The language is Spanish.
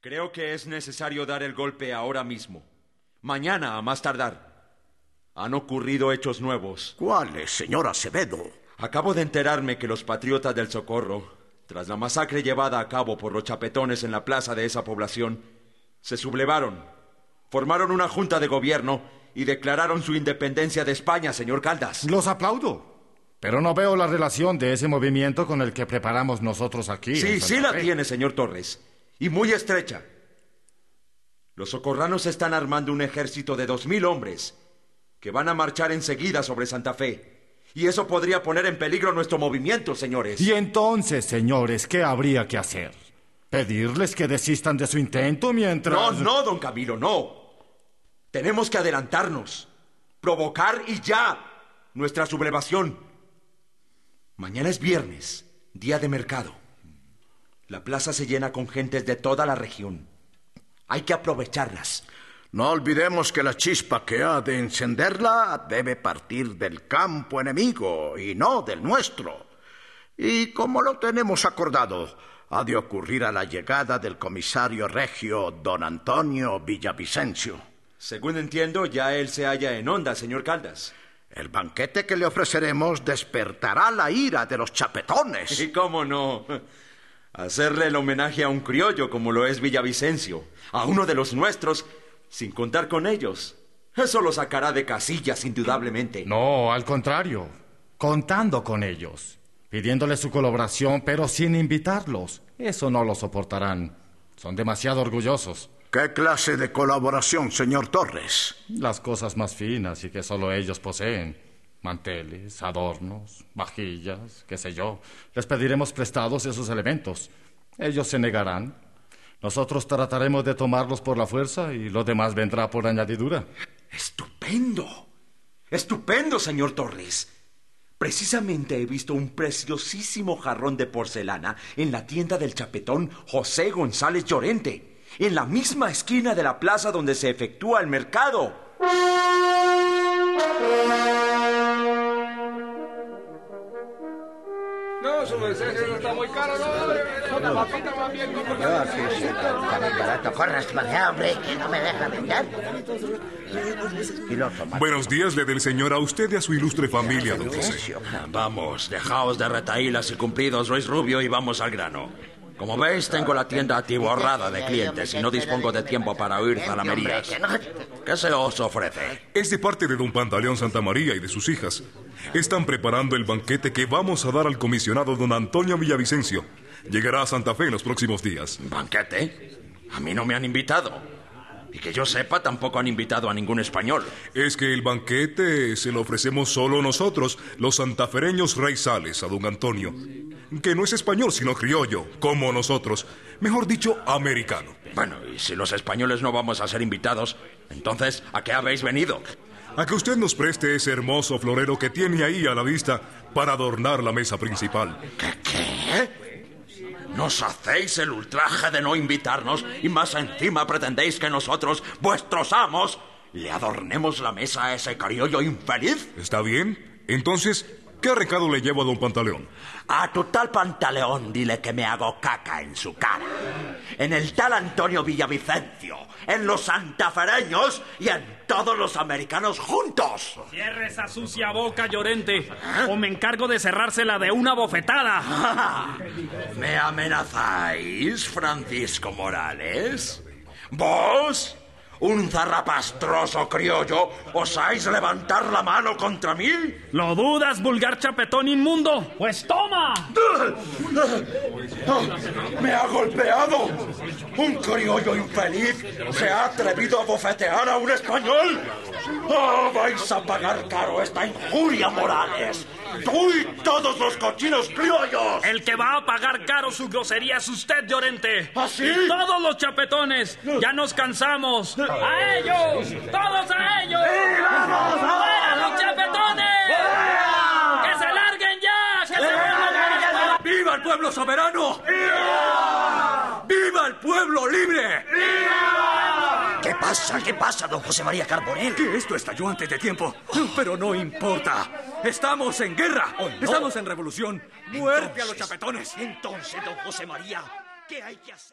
Creo que es necesario dar el golpe ahora mismo. Mañana, a más tardar. Han ocurrido hechos nuevos. ¿Cuáles, señor Acevedo? Acabo de enterarme que los patriotas del Socorro, tras la masacre llevada a cabo por los chapetones en la plaza de esa población, se sublevaron, formaron una junta de gobierno y declararon su independencia de España, señor Caldas. Los aplaudo. Pero no veo la relación de ese movimiento con el que preparamos nosotros aquí. Sí, sí la tiene, señor Torres. Y muy estrecha. Los socorranos están armando un ejército de dos mil hombres que van a marchar enseguida sobre Santa Fe. Y eso podría poner en peligro nuestro movimiento, señores. Y entonces, señores, ¿qué habría que hacer? ¿Pedirles que desistan de su intento mientras... No, no, don Camilo, no. Tenemos que adelantarnos, provocar y ya nuestra sublevación. Mañana es viernes, día de mercado. La plaza se llena con gentes de toda la región. Hay que aprovecharlas. No olvidemos que la chispa que ha de encenderla debe partir del campo enemigo y no del nuestro. Y como lo tenemos acordado, ha de ocurrir a la llegada del comisario regio don Antonio Villavicencio. Según entiendo, ya él se halla en onda, señor Caldas. El banquete que le ofreceremos despertará la ira de los chapetones. Y cómo no. Hacerle el homenaje a un criollo como lo es Villavicencio, a uno de los nuestros, sin contar con ellos. Eso lo sacará de casillas, indudablemente. No, al contrario. Contando con ellos. Pidiéndoles su colaboración, pero sin invitarlos. Eso no lo soportarán. Son demasiado orgullosos. ¿Qué clase de colaboración, señor Torres? Las cosas más finas y que solo ellos poseen. Manteles, adornos, vajillas, qué sé yo. Les pediremos prestados esos elementos. Ellos se negarán. Nosotros trataremos de tomarlos por la fuerza y lo demás vendrá por añadidura. Estupendo. Estupendo, señor Torres. Precisamente he visto un preciosísimo jarrón de porcelana en la tienda del chapetón José González Llorente, en la misma esquina de la plaza donde se efectúa el mercado. Está muy caro, no. Una papita más bien como que... Está muy barato. Córrasme, hombre, que no me deja vender. Y lo toma. Buenos días le del Señor a usted y a su ilustre familia, don José. Vamos, dejaos de retaílas y cumplidos, Luis Rubio, y vamos al grano. Como veis, tengo la tienda atiborrada de clientes y no dispongo de tiempo para oír zalamerías. ¿Qué se os ofrece? Es de parte de don Pantaleón Santa María y de sus hijas. Están preparando el banquete que vamos a dar al comisionado don Antonio Villavicencio. Llegará a Santa Fe en los próximos días. ¿Banquete? A mí no me han invitado. Y que yo sepa, tampoco han invitado a ningún español. Es que el banquete se lo ofrecemos solo nosotros, los santafereños raizales, a don Antonio. Que no es español, sino criollo, como nosotros. Mejor dicho, americano. Bueno, y si los españoles no vamos a ser invitados, entonces, ¿a qué habéis venido? A que usted nos preste ese hermoso florero que tiene ahí a la vista para adornar la mesa principal. ¿Qué? ¿Nos hacéis el ultraje de no invitarnos y más encima pretendéis que nosotros, vuestros amos, le adornemos la mesa a ese criollo infeliz? ¿Está bien? Entonces, ¿qué recado le llevo a don Pantaleón? A tu tal pantaleón dile que me hago caca en su cara. En el tal Antonio Villavicencio, en los santafereños y en todos los americanos juntos. Cierre esa sucia boca, Llorente, o me encargo de cerrársela de una bofetada. ¿Me amenazáis, Francisco Morales? ¿Vos? ¿Un zarrapastroso criollo? ¿Osáis levantar la mano contra mí? ¿Lo dudas, vulgar chapetón inmundo? Pues toma. ¡Me ha golpeado! ¿Un criollo infeliz se ha atrevido a bofetear a un español? ¡Oh, vais a pagar caro esta injuria, Morales! ¡Tú y todos los cochinos criollos! El que va a pagar caro su grosería es usted, Llorente. ¿Ah, sí? Y todos los chapetones. Ya nos cansamos. ¡A ellos! ¡Todos a ellos! ¡Fuera los chapetones! ¡Que se larguen ya! ¡Que se vuelvan ¡Viva el pueblo soberano! ¡Viva! ¡Viva el pueblo libre! ¿Qué pasa? ¿Qué pasa, don José María Carbonell? Que esto estalló antes de tiempo. Pero no importa. Estamos en guerra. Estamos en revolución. Muerte a los chapetones. Entonces, don José María, ¿qué hay que hacer?